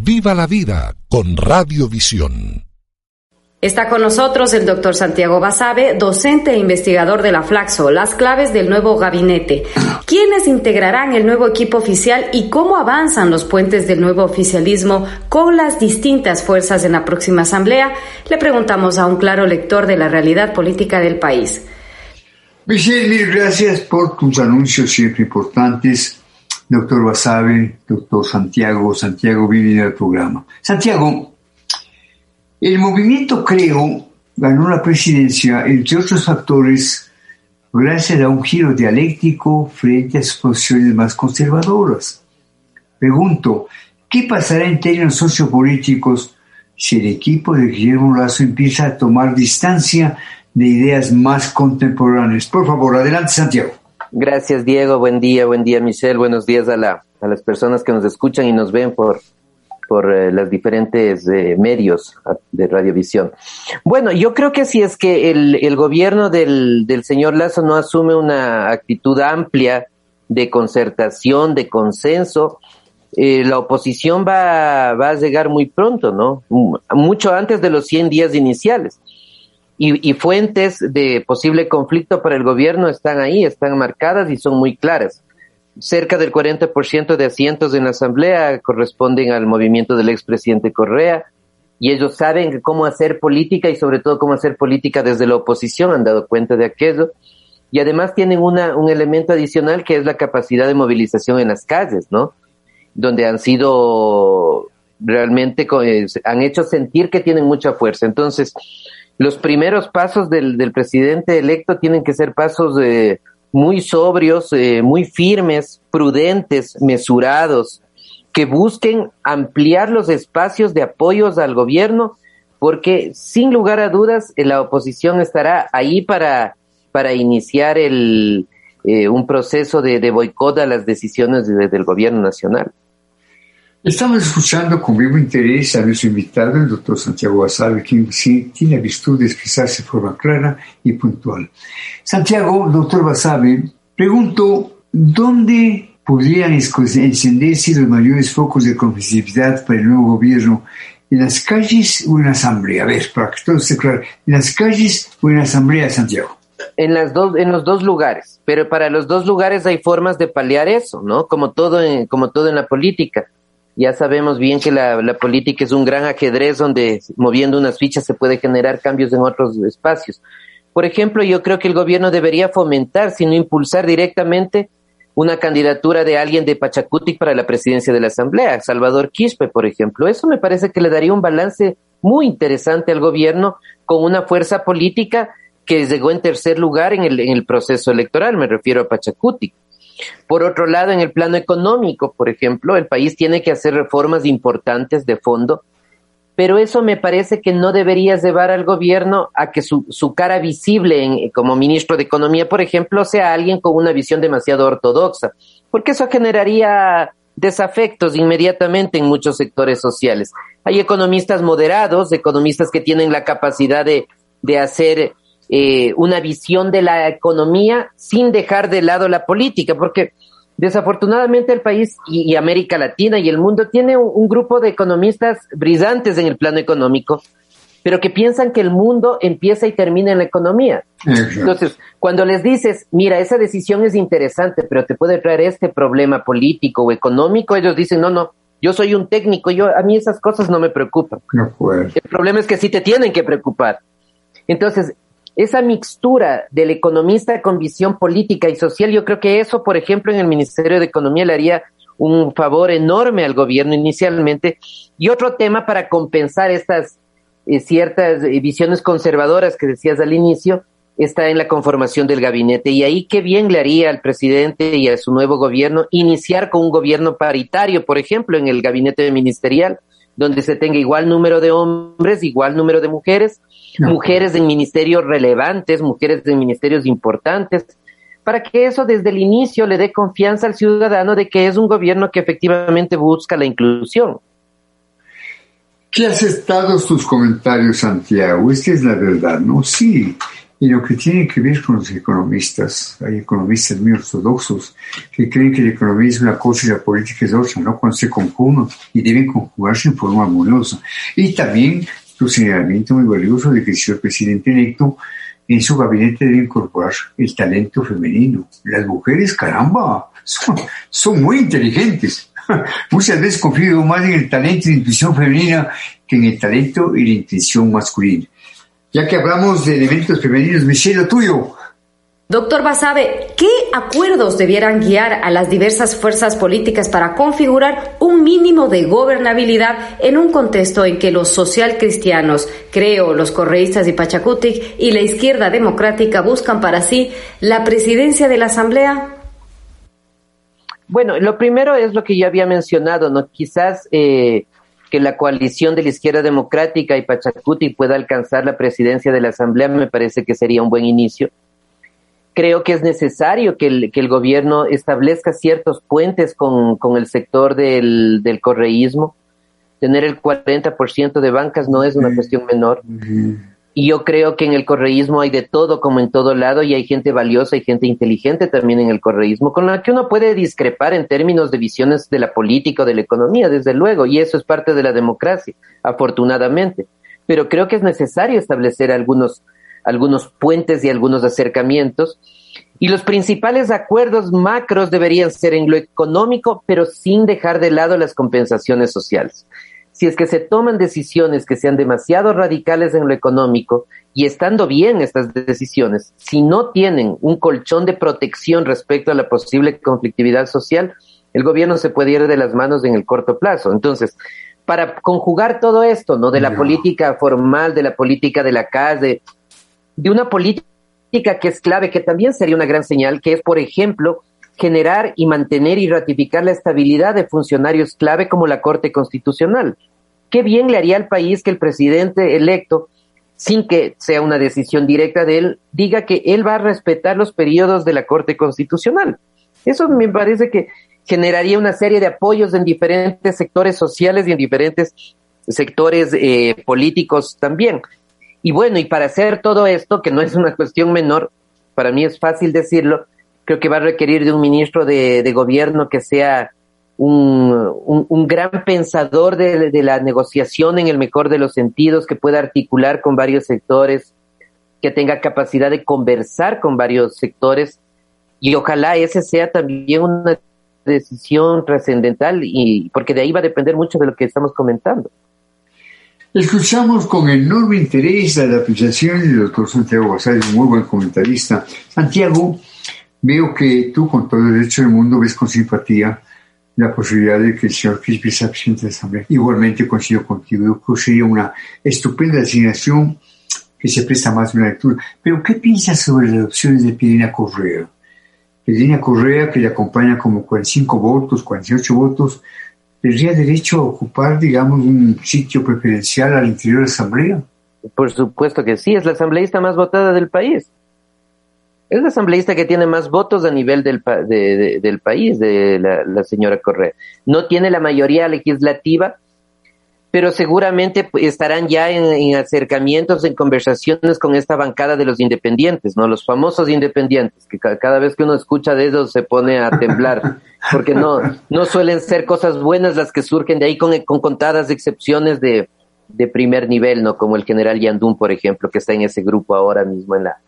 Viva la vida con Radiovisión. Está con nosotros el doctor Santiago Basabe, docente e investigador de la Flaxo, las claves del nuevo gabinete. ¿Quiénes integrarán el nuevo equipo oficial y cómo avanzan los puentes del nuevo oficialismo con las distintas fuerzas en la próxima asamblea? Le preguntamos a un claro lector de la realidad política del país. Michelle, mil gracias por tus anuncios siempre importantes. Doctor Basabe, doctor Santiago, Santiago, bienvenido al programa. Santiago, el movimiento Creo ganó la presidencia, entre otros factores, gracias a un giro dialéctico frente a sus posiciones más conservadoras. Pregunto, ¿qué pasará en términos sociopolíticos si el equipo de Guillermo Lazo empieza a tomar distancia de ideas más contemporáneas? Por favor, adelante, Santiago. Gracias, Diego. Buen día, buen día, Michelle. Buenos días a, la, a las personas que nos escuchan y nos ven por, por eh, los diferentes eh, medios de radiovisión. Bueno, yo creo que si es que el, el gobierno del, del, señor Lazo no asume una actitud amplia de concertación, de consenso, eh, la oposición va, va a llegar muy pronto, ¿no? Mucho antes de los 100 días iniciales. Y, y fuentes de posible conflicto para el gobierno están ahí, están marcadas y son muy claras cerca del 40% de asientos en la Asamblea corresponden al movimiento del expresidente Correa y ellos saben cómo hacer política y sobre todo cómo hacer política desde la oposición, han dado cuenta de aquello. Y además tienen una, un elemento adicional que es la capacidad de movilización en las calles, ¿no? Donde han sido realmente, eh, han hecho sentir que tienen mucha fuerza. Entonces, los primeros pasos del, del presidente electo tienen que ser pasos de muy sobrios, eh, muy firmes, prudentes, mesurados, que busquen ampliar los espacios de apoyos al gobierno, porque sin lugar a dudas eh, la oposición estará ahí para, para iniciar el, eh, un proceso de, de, boicot a las decisiones de, del gobierno nacional. Estamos escuchando con vivo interés a nuestro invitado, el doctor Santiago Basabe, quien sí tiene virtud de expresarse de forma clara y puntual. Santiago, doctor Basabe, pregunto, ¿dónde podrían encenderse los mayores focos de competitividad para el nuevo gobierno? ¿En las calles o en la asamblea? A ver, para que todo esté claro, ¿en las calles o en la asamblea, Santiago? En, las dos, en los dos lugares, pero para los dos lugares hay formas de paliar eso, ¿no? Como todo en, como todo en la política ya sabemos bien que la, política es un gran ajedrez donde moviendo unas fichas se puede generar cambios en otros espacios. Por ejemplo, yo creo que el gobierno debería fomentar, sino impulsar directamente una candidatura de alguien de Pachacuti para la presidencia de la Asamblea, Salvador Quispe, por ejemplo. Eso me parece que le daría un balance muy interesante al gobierno con una fuerza política que llegó en tercer lugar en el, en el proceso electoral, me refiero a Pachacuti. Por otro lado, en el plano económico, por ejemplo, el país tiene que hacer reformas importantes de fondo, pero eso me parece que no debería llevar al gobierno a que su, su cara visible en, como ministro de Economía, por ejemplo, sea alguien con una visión demasiado ortodoxa, porque eso generaría desafectos inmediatamente en muchos sectores sociales. Hay economistas moderados, economistas que tienen la capacidad de, de hacer eh, una visión de la economía sin dejar de lado la política, porque desafortunadamente el país y, y América Latina y el mundo tiene un, un, grupo de economistas brillantes en el plano económico, pero que piensan que el mundo empieza y termina en la economía. Exacto. Entonces, cuando les dices, mira, esa decisión es interesante, pero te puede traer este problema político o económico, ellos dicen, no, no, yo soy un técnico, yo a mí esas cosas no me preocupan. No. El problema es que sí te tienen que preocupar. Entonces, esa mixtura del economista con visión política y social, yo creo que eso, por ejemplo, en el Ministerio de Economía le haría un favor enorme al gobierno inicialmente. Y otro tema para compensar estas eh, ciertas eh, visiones conservadoras que decías al inicio, está en la conformación del gabinete. Y ahí qué bien le haría al presidente y a su nuevo gobierno iniciar con un gobierno paritario, por ejemplo, en el gabinete ministerial, donde se tenga igual número de hombres, igual número de mujeres, no. mujeres en ministerios relevantes, mujeres en ministerios importantes, para que eso desde el inicio le dé confianza al ciudadano de que es un gobierno que efectivamente busca la inclusión. ¿Qué has estado tus comentarios, Santiago? Esta es la verdad, ¿no? Sí, Y lo que tiene que ver con los economistas, hay economistas muy ortodoxos que creen que la economía es una cosa y la política es otra, ¿no? Cuando se conjugan y deben conjugarse en forma armoniosa. Y también tu señalamiento muy valioso de que el señor presidente electo en su gabinete debe incorporar el talento femenino. Las mujeres, caramba, son, son muy inteligentes. Muchas veces confío más en el talento y la intuición femenina que en el talento y la intuición masculina. Ya que hablamos de elementos femeninos, Michelle, lo tuyo. Doctor Basabe, ¿qué acuerdos debieran guiar a las diversas fuerzas políticas para configurar un mínimo de gobernabilidad en un contexto en que los socialcristianos, creo, los correístas y Pachacutic y la izquierda democrática buscan para sí la presidencia de la Asamblea? Bueno, lo primero es lo que ya había mencionado, ¿no? Quizás eh, que la coalición de la izquierda democrática y Pachacuti pueda alcanzar la presidencia de la Asamblea me parece que sería un buen inicio. Creo que es necesario que el, que el gobierno establezca ciertos puentes con, con el sector del, del, correísmo. Tener el 40% de bancas no es una cuestión menor. Y yo creo que en el correísmo hay de todo, como en todo lado, y hay gente valiosa y gente inteligente también en el correísmo, con la que uno puede discrepar en términos de visiones de la política o de la economía, desde luego, y eso es parte de la democracia, afortunadamente. Pero creo que es necesario establecer algunos, algunos puentes y algunos acercamientos. Y los principales acuerdos macros deberían ser en lo económico, pero sin dejar de lado las compensaciones sociales si es que se toman decisiones que sean demasiado radicales en lo económico y estando bien estas decisiones, si no tienen un colchón de protección respecto a la posible conflictividad social, el gobierno se puede ir de las manos en el corto plazo. Entonces, para conjugar todo esto, ¿no? De la política formal, de la política de la calle, de una política que es clave, que también sería una gran señal, que es, por ejemplo, generar y mantener y ratificar la estabilidad de funcionarios clave como la Corte Constitucional. Qué bien le haría al país que el presidente electo, sin que sea una decisión directa de él, diga que él va a respetar los periodos de la Corte Constitucional. Eso me parece que generaría una serie de apoyos en diferentes sectores sociales y en diferentes sectores eh, políticos también. Y bueno, y para hacer todo esto, que no es una cuestión menor, para mí es fácil decirlo, creo que va a requerir de un ministro de, gobierno que sea un, un, gran pensador de, la negociación en el mejor de los sentidos, que pueda articular con varios sectores, que tenga capacidad de conversar con varios sectores y ojalá ese sea también una decisión trascendental y porque de ahí va a depender mucho de lo que estamos comentando. Escuchamos con enorme interés la apreciación del doctor Santiago Basal, un muy buen comentarista. Santiago, Veo que tú, con todo el derecho del mundo, ves con simpatía la posibilidad de que el señor Crispi sea presidente de la Asamblea. Igualmente coincido contigo, creo que sería una estupenda designación que se presta más de una lectura. Pero, ¿qué piensas sobre las opciones de Pirina Correa? Pirina Correa, que le acompaña como 45 votos, 48 votos, ¿tendría derecho a ocupar, digamos, un sitio preferencial al interior de la Asamblea? Por supuesto que sí, es la asambleísta más votada del país es la asambleísta que tiene más votos a nivel del, de, de, del país, de la, la, señora Correa. No tiene la mayoría legislativa, pero seguramente estarán ya en, en, acercamientos, en conversaciones con esta bancada de los independientes, ¿no? Los famosos independientes, que cada, cada vez que uno escucha de ellos se pone a temblar, porque no, no suelen ser cosas buenas las que surgen de ahí con, con contadas excepciones de, de primer nivel, ¿no? Como el general Yandún, por ejemplo, que está en ese grupo ahora mismo en la,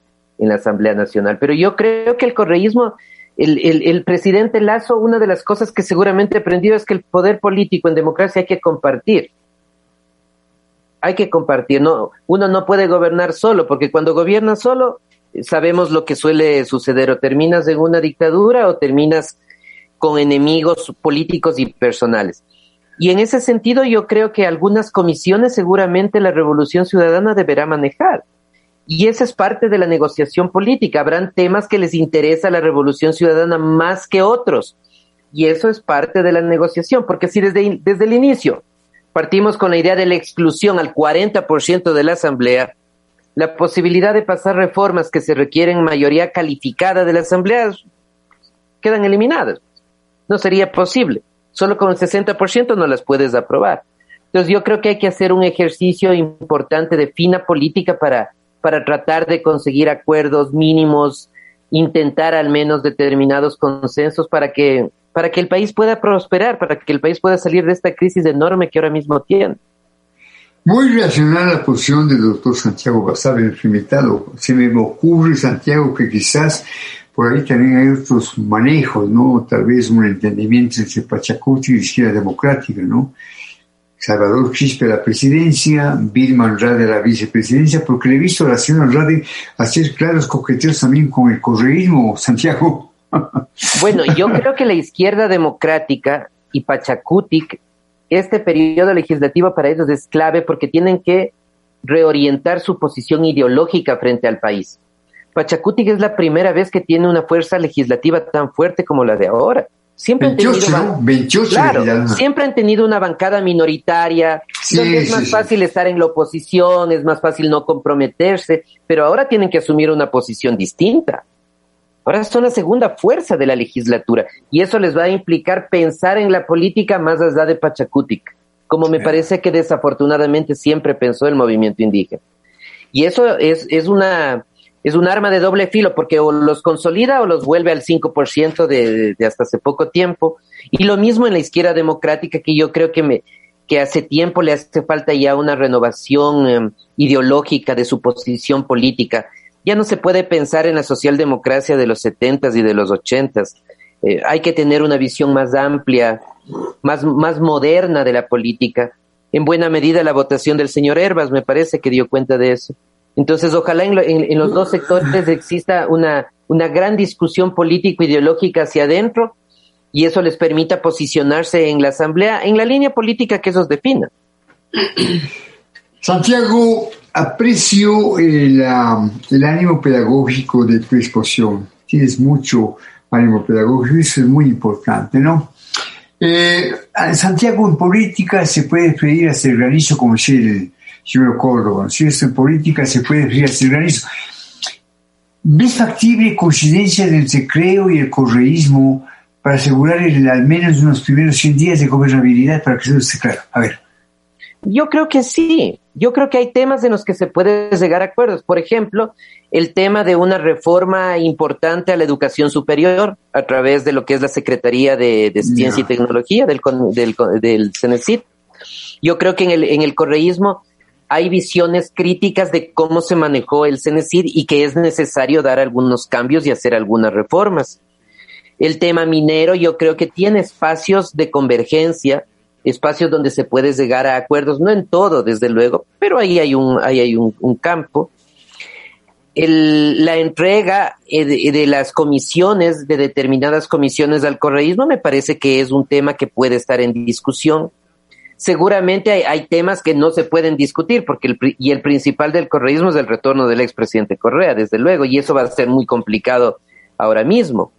en la Asamblea Nacional. Pero yo creo que el correísmo, el, el, el, presidente Lazo, una de las cosas que seguramente aprendió es que el poder político en democracia hay que compartir. Hay que compartir, no, uno no puede gobernar solo, porque cuando gobierna solo, sabemos lo que suele suceder, o terminas en una dictadura o terminas con enemigos políticos y personales. Y en ese sentido yo creo que algunas comisiones seguramente la Revolución Ciudadana deberá manejar. Y esa es parte de la negociación política. Habrán temas que les interesa la revolución ciudadana más que otros. Y eso es parte de la negociación, porque si desde, desde el inicio partimos con la idea de la exclusión al 40% de la Asamblea, la posibilidad de pasar reformas que se requieren mayoría calificada de la Asamblea quedan eliminadas. No sería posible. Solo con el 60% no las puedes aprobar. Entonces yo creo que hay que hacer un ejercicio importante de fina política para para tratar de conseguir acuerdos mínimos, intentar al menos determinados consensos para que, para que el país pueda prosperar, para que el país pueda salir de esta crisis enorme que ahora mismo tiene. Muy relacionada la posición del doctor Santiago Basabe, el invitado. Se me ocurre, Santiago, que quizás por ahí también hay otros manejos, ¿no? Tal vez un entendimiento entre Pachacuti y Izquierda Democrática, ¿no? Salvador Quispe la presidencia, Vilma Andrade la vicepresidencia, porque le he visto a la señora Andrade hacer claros coqueteos también con el correísmo, Santiago. Bueno, yo creo que la izquierda democrática y Pachacutic, este periodo legislativo para ellos es clave porque tienen que reorientar su posición ideológica frente al país. Pachacutic es la primera vez que tiene una fuerza legislativa tan fuerte como la de ahora. Siempre han tenido, siempre han tenido una bancada minoritaria, donde es más fácil estar en la oposición, es más fácil no comprometerse, pero ahora tienen que asumir una posición distinta. Ahora son la segunda fuerza de la legislatura y eso les va a implicar pensar en la política más allá de Pachacutic, como me parece que desafortunadamente siempre pensó el movimiento indígena. Y eso es, es una es un arma de doble filo porque o los consolida o los vuelve al 5% de, de hasta hace poco tiempo. Y lo mismo en la izquierda democrática que yo creo que me que hace tiempo le hace falta ya una renovación em, ideológica de su posición política. Ya no se puede pensar en la socialdemocracia de los 70s y de los 80s. Eh, hay que tener una visión más amplia, más, más moderna de la política. En buena medida la votación del señor Herbas me parece que dio cuenta de eso. Entonces, ojalá en, los dos sectores exista una, una gran discusión político-ideológica hacia adentro y eso les permita posicionarse en la Asamblea en la línea política que esos defina. Santiago, aprecio el, el ánimo pedagógico de tu exposición. Tienes mucho ánimo pedagógico eso es muy importante, ¿no? Eh, Santiago, en política se puede referir a ese organizo como si el Julio Córdoba. Si esto en política se puede a granizo. ¿Ves factible coincidencia del secreo y el correísmo para asegurar el, al menos unos primeros 100 días de gobernabilidad para que eso esté claro? A ver. Yo creo que sí. Yo creo que hay temas en los que se puede llegar a acuerdos. Por ejemplo, el tema de una reforma importante a la educación superior a través de lo que es la Secretaría de, Ciencia y Tecnología del, del, del CENESID. Yo creo que en el, en el correísmo hay visiones críticas de cómo se manejó el CENESID y que es necesario dar algunos cambios y hacer algunas reformas. El tema minero yo creo que tiene espacios de convergencia, espacios donde se puede llegar a acuerdos, no en todo, desde luego, pero ahí hay un, ahí hay un, campo. la entrega eh, de, de, las comisiones, de determinadas comisiones al correísmo, me parece que es un tema que puede estar en discusión seguramente hay, temas que no se pueden discutir, porque el, y el principal del correísmo es el retorno del expresidente Correa, desde luego, y eso va a ser muy complicado ahora mismo.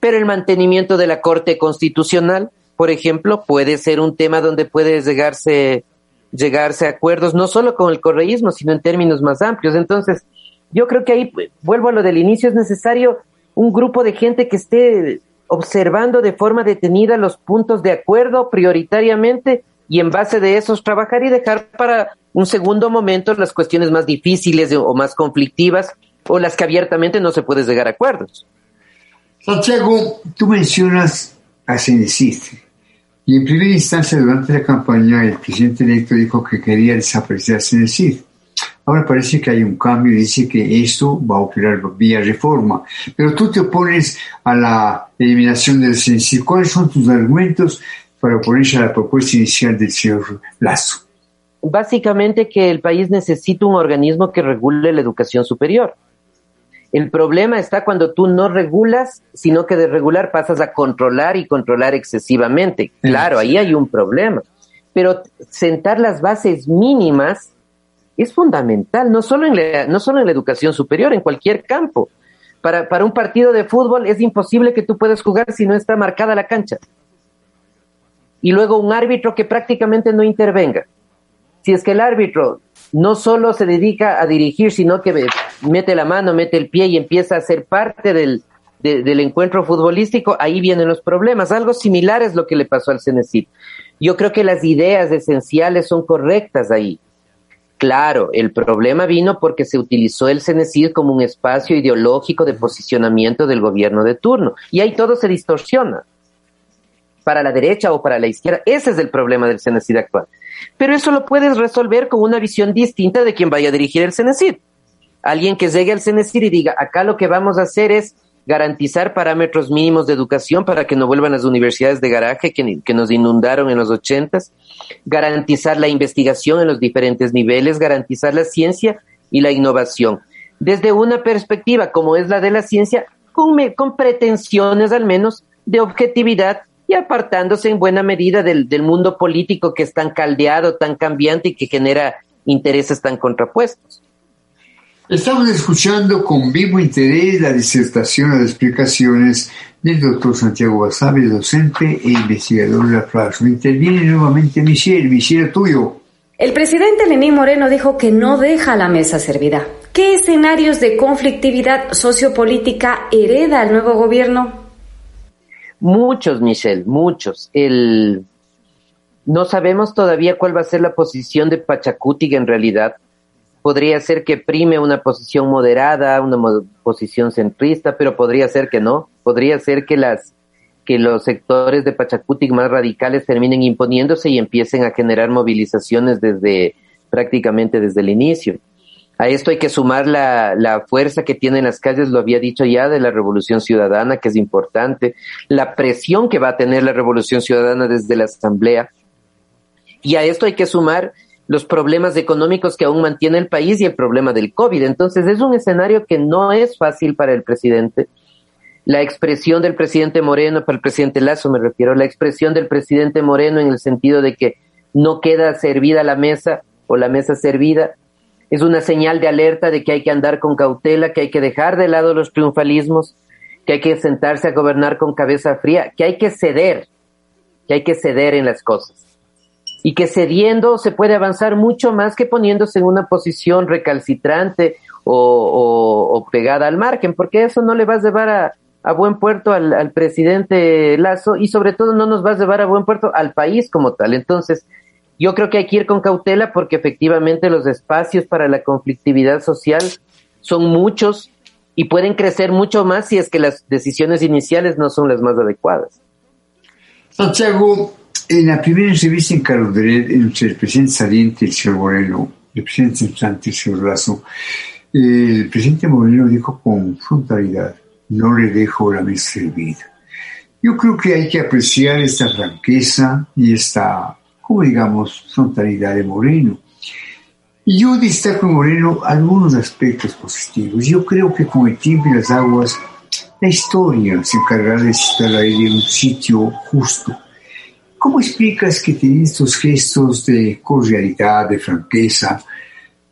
Pero el mantenimiento de la Corte Constitucional, por ejemplo, puede ser un tema donde puede llegarse, llegarse a acuerdos, no solo con el correísmo, sino en términos más amplios. Entonces, yo creo que ahí, vuelvo a lo del inicio, es necesario un grupo de gente que esté observando de forma detenida los puntos de acuerdo prioritariamente y en base de esos trabajar y dejar para un segundo momento las cuestiones más difíciles o más conflictivas o las que abiertamente no se puede llegar a acuerdos. Santiago, tú mencionas a Cenecit y en primera instancia durante la campaña el presidente electo dijo que quería desaparecer a Cenecit. Ahora parece que hay un cambio y dice que esto va a operar vía reforma. Pero tú te opones a la eliminación del Cenecit. ¿Cuáles son tus argumentos para oponerse a la propuesta inicial del señor Lazo? Básicamente que el país necesita un organismo que regule la educación superior. El problema está cuando tú no regulas, sino que de regular pasas a controlar y controlar excesivamente. Claro, ahí hay un problema. Pero sentar las bases mínimas es fundamental, no solo en la, no solo en la educación superior, en cualquier campo. Para, para un partido de fútbol es imposible que tú puedas jugar si no está marcada la cancha y luego un árbitro que prácticamente no intervenga. Si es que el árbitro no solo se dedica a dirigir, sino que mete la mano, mete el pie y empieza a ser parte del, del encuentro futbolístico, ahí vienen los problemas. Algo similar es lo que le pasó al Cenecit. Yo creo que las ideas esenciales son correctas ahí. Claro, el problema vino porque se utilizó el CENESID como un espacio ideológico de posicionamiento del gobierno de turno. Y ahí todo se distorsiona. Para la derecha o para la izquierda. Ese es el problema del CENESID actual. Pero eso lo puedes resolver con una visión distinta de quien vaya a dirigir el CENESID. Alguien que llegue al CENESID y diga, acá lo que vamos a hacer es garantizar parámetros mínimos de educación para que no vuelvan las universidades de garaje que, que nos inundaron en los ochentas, garantizar la investigación en los diferentes niveles, garantizar la ciencia y la innovación. Desde una perspectiva como es la de la ciencia, con, con pretensiones al menos de objetividad y apartándose en buena medida del, del mundo político que es tan caldeado, tan cambiante y que genera intereses tan contrapuestos. Estamos escuchando con vivo interés la disertación o las explicaciones del doctor Santiago Basabe, docente e investigador de la FLASO. Interviene nuevamente Michelle. Michelle, tuyo. El presidente Lenín Moreno dijo que no deja la mesa servida. ¿Qué escenarios de conflictividad sociopolítica hereda el nuevo gobierno? Muchos, Michelle, muchos. El... No sabemos todavía cuál va a ser la posición de Pachacuti en realidad podría ser que prime una posición moderada, una posición centrista, pero podría ser que no. Podría ser que las que los sectores de Pachacutic más radicales terminen imponiéndose y empiecen a generar movilizaciones desde prácticamente desde el inicio. A esto hay que sumar la, la fuerza que tienen las calles, lo había dicho ya, de la revolución ciudadana, que es importante, la presión que va a tener la revolución ciudadana desde la asamblea. Y a esto hay que sumar los problemas económicos que aún mantiene el país y el problema del COVID. Entonces es un escenario que no es fácil para el presidente. La expresión del presidente Moreno, para el presidente Lazo me refiero, la expresión del presidente Moreno en el sentido de que no queda servida la mesa o la mesa servida, es una señal de alerta de que hay que andar con cautela, que hay que dejar de lado los triunfalismos, que hay que sentarse a gobernar con cabeza fría, que hay que ceder, que hay que ceder en las cosas y que cediendo se puede avanzar mucho más que poniéndose en una posición recalcitrante o, pegada al margen, porque eso no le va a llevar a, buen puerto al, al, presidente Lazo y sobre todo no nos va a llevar a buen puerto al país como tal. Entonces, yo creo que hay que ir con cautela porque efectivamente los espacios para la conflictividad social son muchos y pueden crecer mucho más si es que las decisiones iniciales no son las más adecuadas. Santiago, en la primera entrevista en Carodret, entre el presidente saliente, el señor Moreno, el presidente entrante, el señor Lazo, el presidente Moreno dijo con frontalidad, no le dejo la mesa servida. Yo creo que hay que apreciar esta franqueza y esta, como digamos, frontalidad de Moreno. Yo destaco en Moreno algunos aspectos positivos. Yo creo que con el tiempo y las aguas, la historia se encargará de situar ahí en un sitio justo ¿Cómo explicas que tiene estos gestos de cordialidad, de franqueza,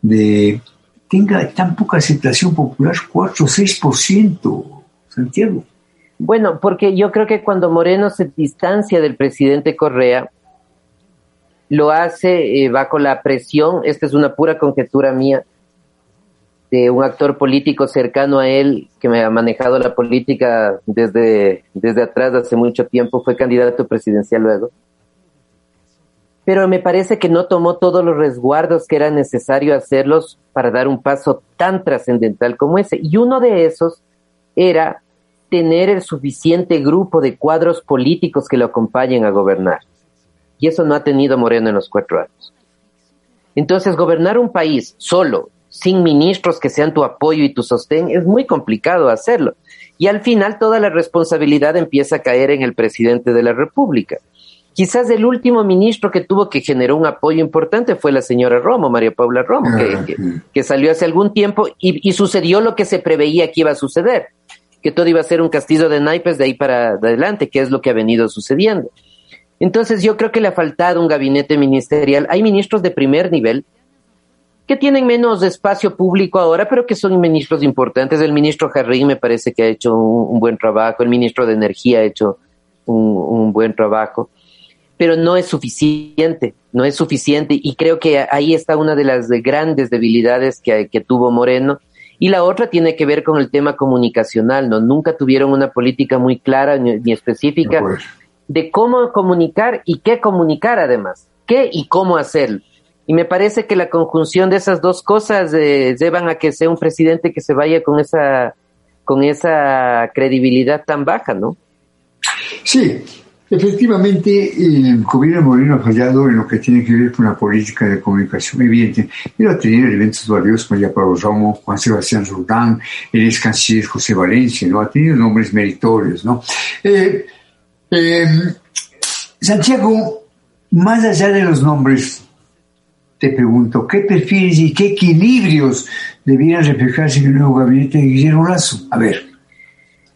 de tenga tan poca aceptación popular, 4 o 6%, Santiago? Bueno, porque yo creo que cuando Moreno se distancia del presidente Correa, lo hace eh, bajo la presión, esta es una pura conjetura mía, de un actor político cercano a él que me ha manejado la política desde, desde atrás hace mucho tiempo, fue candidato presidencial luego. Pero me parece que no tomó todos los resguardos que era necesario hacerlos para dar un paso tan trascendental como ese. Y uno de esos era tener el suficiente grupo de cuadros políticos que lo acompañen a gobernar. Y eso no ha tenido Moreno en los cuatro años. Entonces, gobernar un país solo, sin ministros que sean tu apoyo y tu sostén, es muy complicado hacerlo. Y al final toda la responsabilidad empieza a caer en el presidente de la República. Quizás el último ministro que tuvo que generó un apoyo importante fue la señora Romo, María Paula Romo, que, ah, salió hace algún tiempo y, y, sucedió lo que se preveía que iba a suceder, que todo iba a ser un castillo de naipes de ahí para adelante, que es lo que ha venido sucediendo. Entonces yo creo que le ha faltado un gabinete ministerial. Hay ministros de primer nivel que tienen menos espacio público ahora, pero que son ministros importantes. El ministro Jarrín me parece que ha hecho un, buen trabajo, el ministro de Energía ha hecho un, buen trabajo, pero no es suficiente, no es suficiente y creo que ahí está una de las grandes debilidades que, que tuvo Moreno. Y la otra tiene que ver con el tema comunicacional, ¿no? Nunca tuvieron una política muy clara ni, específica. De cómo comunicar y qué comunicar además, qué y cómo hacerlo Y me parece que la conjunción de esas dos cosas eh, llevan a que sea un presidente que se vaya con esa, con esa credibilidad tan baja, ¿no? Sí, efectivamente el gobierno Moreno ha fallado en lo que tiene que ver con la política de comunicación evidente, pero ha tenido elementos valiosos como Pablo Romo, Juan Sebastián Roldán, el ex canciller José Valencia, ¿no? Ha tenido nombres meritorios, ¿no? Eh, eh, Santiago, más allá de los nombres, te pregunto, ¿qué perfiles y qué equilibrios debieran reflejarse en el nuevo gabinete de Guillermo Lazo? A ver.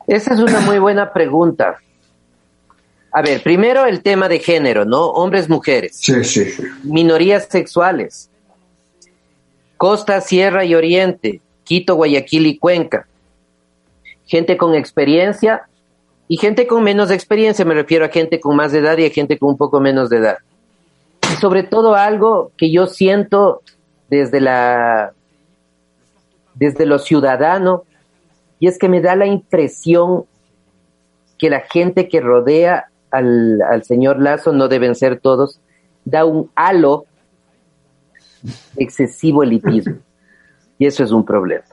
Esa es una muy buena pregunta. A ver, primero el tema de género, ¿no? Hombres, mujeres. Sí, sí, sí. Minorías sexuales. Costa, Sierra y Oriente. Quito, Guayaquil y Cuenca. Gente con experiencia y gente con menos experiencia. Me refiero a gente con más de edad y a gente con un poco menos de edad sobre todo algo que yo siento desde la desde lo ciudadano y es que me da la impresión que la gente que rodea al, al señor Lazo, no deben ser todos, da un halo excesivo elitismo. Y eso es un problema.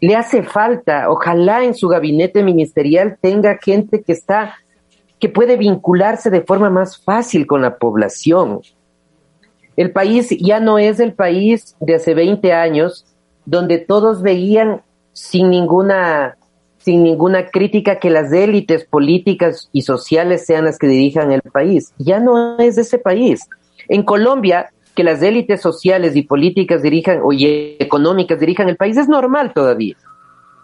Le hace falta, ojalá en su gabinete ministerial tenga gente que está, que puede vincularse de forma más fácil con la población, el país ya no es el país de hace 20 años donde todos veían sin ninguna sin ninguna crítica que las élites políticas y sociales sean las que dirijan el país. Ya no es ese país. En Colombia, que las élites sociales y políticas dirijan, o económicas dirijan el país, es normal todavía.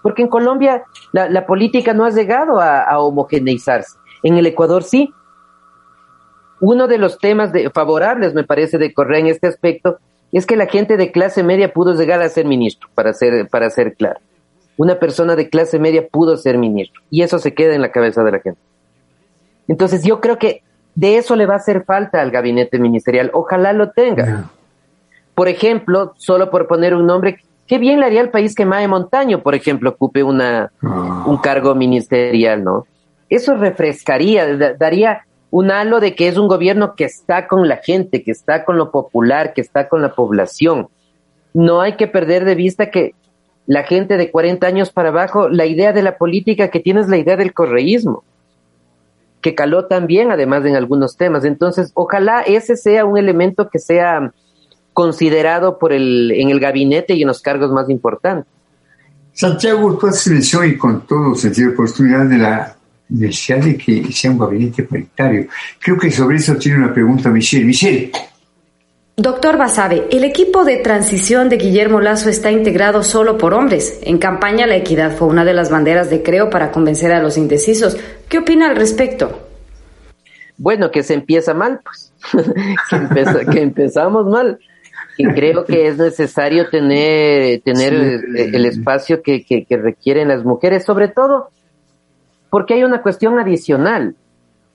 Porque en Colombia la, política no ha llegado a, homogeneizarse. En el Ecuador sí, uno de los temas favorables, me parece, de Correa en este aspecto es que la gente de clase media pudo llegar a ser ministro, para ser, para ser claro. Una persona de clase media pudo ser ministro y eso se queda en la cabeza de la gente. Entonces yo creo que de eso le va a hacer falta al gabinete ministerial. Ojalá lo tenga. Por ejemplo, solo por poner un nombre, qué bien le haría al país que Mae Montaño, por ejemplo, ocupe una, ah. un cargo ministerial, ¿no? Eso refrescaría, daría un halo de que es un gobierno que está con la gente, que está con lo popular, que está con la población. No hay que perder de vista que la gente de 40 años para abajo, la idea de la política que tiene es la idea del correísmo, que caló también además en algunos temas. Entonces, ojalá ese sea un elemento que sea considerado por el, en el gabinete y en los cargos más importantes. Santiago, tú has mencionado y con todo sentido oportunidad de la necesidad de que sea un gabinete paritario. Creo que sobre eso tiene una pregunta Michelle. Michelle. Doctor Basabe, el equipo de transición de Guillermo Lazo está integrado solo por hombres. En campaña la equidad fue una de las banderas de Creo para convencer a los indecisos. ¿Qué opina al respecto? Bueno, que se empieza mal, pues. que, empezamos mal. Y creo que es necesario tener, tener el, espacio que, que, que requieren las mujeres, sobre todo porque hay una cuestión adicional,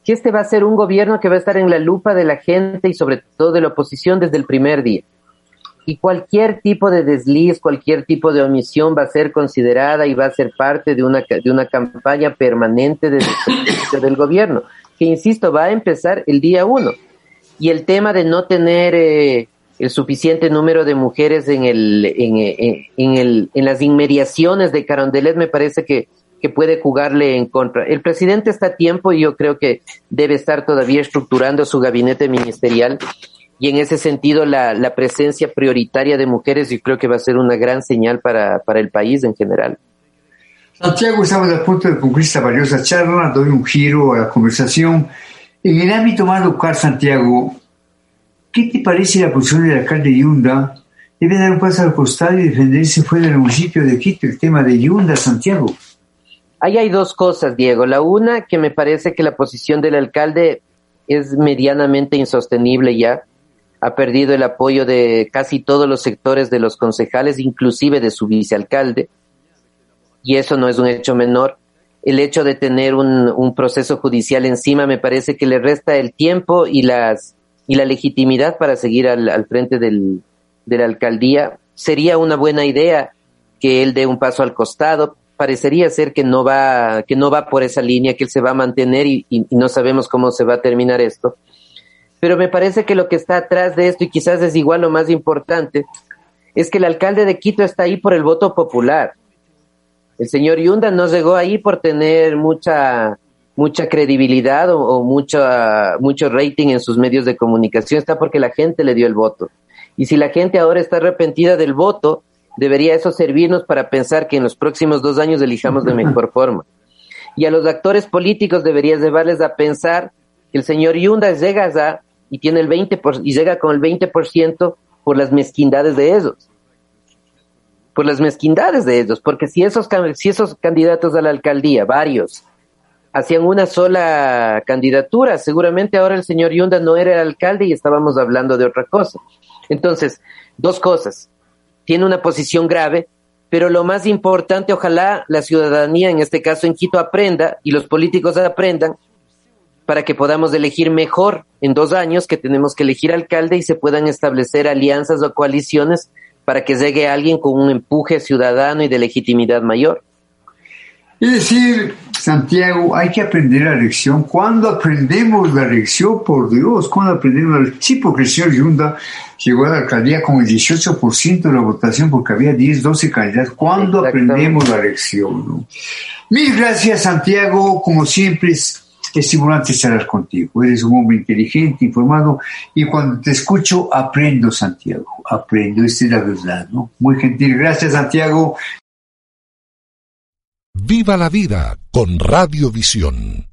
que este va a ser un gobierno que va a estar en la lupa de la gente y sobre todo de la oposición desde el primer día. Y cualquier tipo de desliz, cualquier tipo de omisión va a ser considerada y va a ser parte de una, de una campaña permanente de del gobierno, que insisto, va a empezar el día uno. Y el tema de no tener eh, el suficiente número de mujeres en, el, en, en, el, en las inmediaciones de Carondelet me parece que que puede jugarle en contra. El presidente está a tiempo y yo creo que debe estar todavía estructurando su gabinete ministerial y en ese sentido la, presencia prioritaria de mujeres yo creo que va a ser una gran señal para, para el país en general. Santiago, estamos a punto de concluir esta valiosa charla, doy un giro a la conversación. En el ámbito más local, Santiago, ¿qué te parece la posición del alcalde Yunda? Debe dar un paso al costado y defenderse fuera del municipio de Quito, el tema de Yunda, Santiago. Ahí hay dos cosas, Diego. La una, que me parece que la posición del alcalde es medianamente insostenible ya. Ha perdido el apoyo de casi todos los sectores de los concejales, inclusive de su vicealcalde. Y eso no es un hecho menor. El hecho de tener un, proceso judicial encima me parece que le resta el tiempo y, las, y la legitimidad para seguir al, al frente del, de la alcaldía. Sería una buena idea que él dé un paso al costado, parecería ser que no va, que no va por esa línea, que él se va a mantener y, no sabemos cómo se va a terminar esto. Pero me parece que lo que está atrás de esto, y quizás es igual lo más importante, es que el alcalde de Quito está ahí por el voto popular. El señor Yunda no llegó ahí por tener mucha mucha credibilidad o, o mucho rating en sus medios de comunicación, está porque la gente le dio el voto. Y si la gente ahora está arrepentida del voto, debería eso servirnos para pensar que en los próximos dos años elijamos de mejor forma. Y a los actores políticos debería llevarles a pensar que el señor Yunda llega a, y tiene el 20 y llega con el 20% por las mezquindades de ellos. Por las mezquindades de ellos, porque si esos, si esos candidatos a la alcaldía, varios, hacían una sola candidatura, seguramente ahora el señor Yunda no era el alcalde y estábamos hablando de otra cosa. Entonces, dos cosas. Tiene una posición grave, pero lo más importante, ojalá la ciudadanía, en este caso en Quito, aprenda y los políticos aprendan para que podamos elegir mejor en dos años que tenemos que elegir alcalde y se puedan establecer alianzas o coaliciones para que llegue alguien con un empuje ciudadano y de legitimidad mayor. Es decir, Santiago, hay que aprender la lección. ¿Cuándo aprendemos la lección? Por Dios, ¿cuándo aprendemos la lección? Sí, porque el señor Yunda llegó a la alcaldía con el 18% de la votación porque había 10, 12 candidatos. ¿Cuándo aprendemos la lección? Mil gracias, Santiago. Como siempre, es estimulante estar contigo. Eres un hombre inteligente, informado, y cuando te escucho, aprendo, Santiago. Aprendo, esta es la verdad, ¿no? Muy gentil. Gracias, Santiago. Viva la vida con Radiovisión.